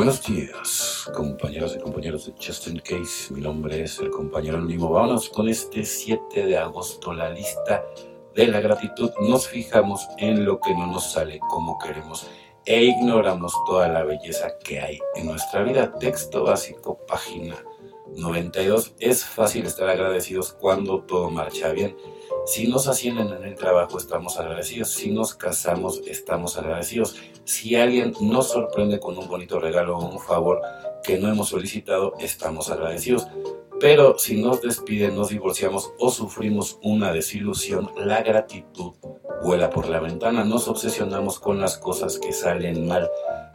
Buenos días, compañeros y compañeros de Justin Case. Mi nombre es el compañero anónimo. Vámonos con este 7 de agosto, la lista de la gratitud. Nos fijamos en lo que no nos sale como queremos e ignoramos toda la belleza que hay en nuestra vida. Texto básico, página 92. Es fácil estar agradecidos cuando todo marcha bien. Si nos ascienden en el trabajo, estamos agradecidos. Si nos casamos, estamos agradecidos. Si alguien nos sorprende con un bonito regalo o un favor que no hemos solicitado, estamos agradecidos. Pero si nos despiden, nos divorciamos o sufrimos una desilusión, la gratitud vuela por la ventana. Nos obsesionamos con las cosas que salen mal,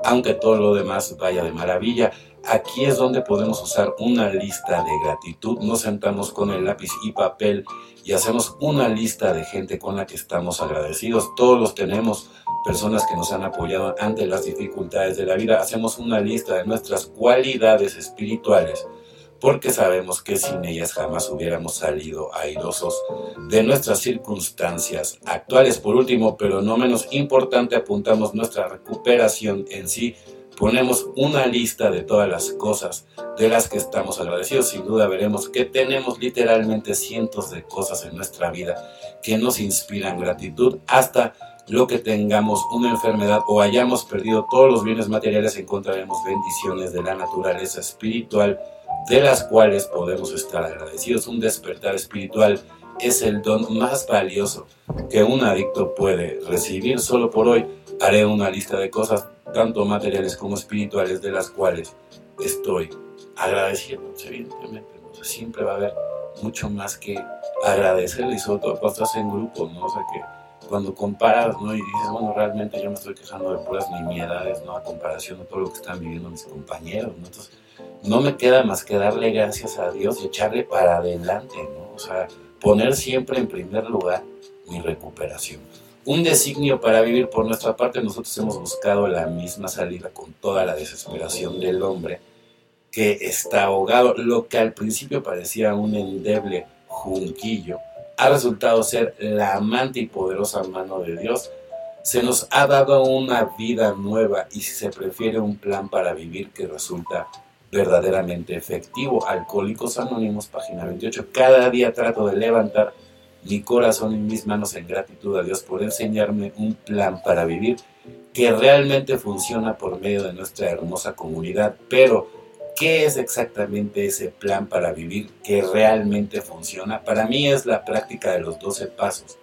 aunque todo lo demás vaya de maravilla. Aquí es donde podemos usar una lista de gratitud. Nos sentamos con el lápiz y papel y hacemos una lista de gente con la que estamos agradecidos. Todos los tenemos, personas que nos han apoyado ante las dificultades de la vida. Hacemos una lista de nuestras cualidades espirituales porque sabemos que sin ellas jamás hubiéramos salido airosos de nuestras circunstancias actuales. Por último, pero no menos importante, apuntamos nuestra recuperación en sí ponemos una lista de todas las cosas de las que estamos agradecidos, sin duda veremos que tenemos literalmente cientos de cosas en nuestra vida que nos inspiran gratitud hasta lo que tengamos una enfermedad o hayamos perdido todos los bienes materiales, encontraremos bendiciones de la naturaleza espiritual de las cuales podemos estar agradecidos. Un despertar espiritual es el don más valioso que un adicto puede recibir. Solo por hoy haré una lista de cosas tanto materiales como espirituales, de las cuales estoy agradeciendo, evidentemente. siempre va a haber mucho más que agradecerle, y sobre todo cuando estás en grupo, ¿no? O sea, que cuando comparas, ¿no? Y dices, bueno, realmente yo me estoy quejando de puras nimiedades, ¿no? A comparación de todo lo que están viviendo mis compañeros, ¿no? Entonces, no me queda más que darle gracias a Dios y echarle para adelante, ¿no? O sea, poner siempre en primer lugar mi recuperación un designio para vivir. Por nuestra parte, nosotros hemos buscado la misma salida con toda la desesperación del hombre que está ahogado. Lo que al principio parecía un endeble junquillo ha resultado ser la amante y poderosa mano de Dios. Se nos ha dado una vida nueva y si se prefiere un plan para vivir que resulta verdaderamente efectivo. Alcohólicos Anónimos, página 28. Cada día trato de levantar mi corazón y mis manos en gratitud a Dios por enseñarme un plan para vivir que realmente funciona por medio de nuestra hermosa comunidad. Pero, ¿qué es exactamente ese plan para vivir que realmente funciona? Para mí es la práctica de los 12 pasos.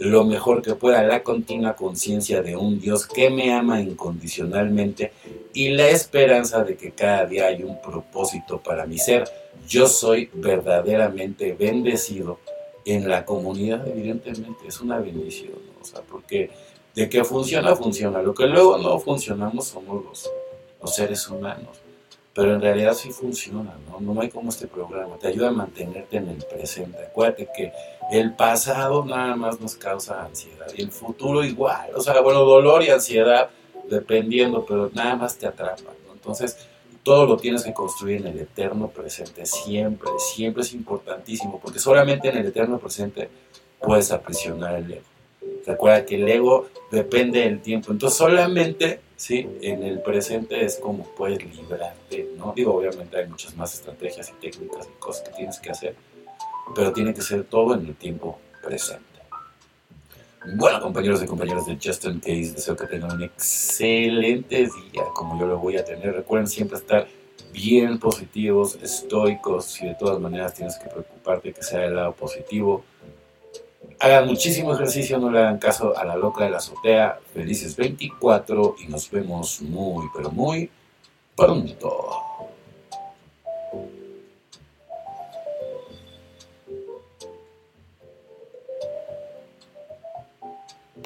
Lo mejor que pueda, la continua conciencia de un Dios que me ama incondicionalmente y la esperanza de que cada día hay un propósito para mi ser. Yo soy verdaderamente bendecido en la comunidad, evidentemente, es una bendición, o sea, porque de que funciona, funciona. Lo que luego no funcionamos somos los, los seres humanos, pero en realidad sí funciona, ¿no? No hay como este programa, te ayuda a mantenerte en el presente. Acuérdate que el pasado nada más nos causa ansiedad y el futuro igual, o sea, bueno, dolor y ansiedad dependiendo, pero nada más te atrapa, ¿no? Entonces, todo lo tienes que construir en el eterno presente, siempre, siempre es importantísimo, porque solamente en el eterno presente puedes aprisionar el ego. Recuerda que el ego depende del tiempo, entonces solamente ¿sí? en el presente es como puedes librarte, ¿no? Digo, obviamente hay muchas más estrategias y técnicas y cosas que tienes que hacer, pero tiene que ser todo en el tiempo presente. Bueno, compañeros y compañeras de Justin Case, deseo que tengan un excelente día, como yo lo voy a tener. Recuerden siempre estar bien positivos, estoicos. Si de todas maneras tienes que preocuparte que sea el lado positivo, hagan muchísimo ejercicio, no le hagan caso a la loca de la azotea. Felices 24 y nos vemos muy, pero muy pronto.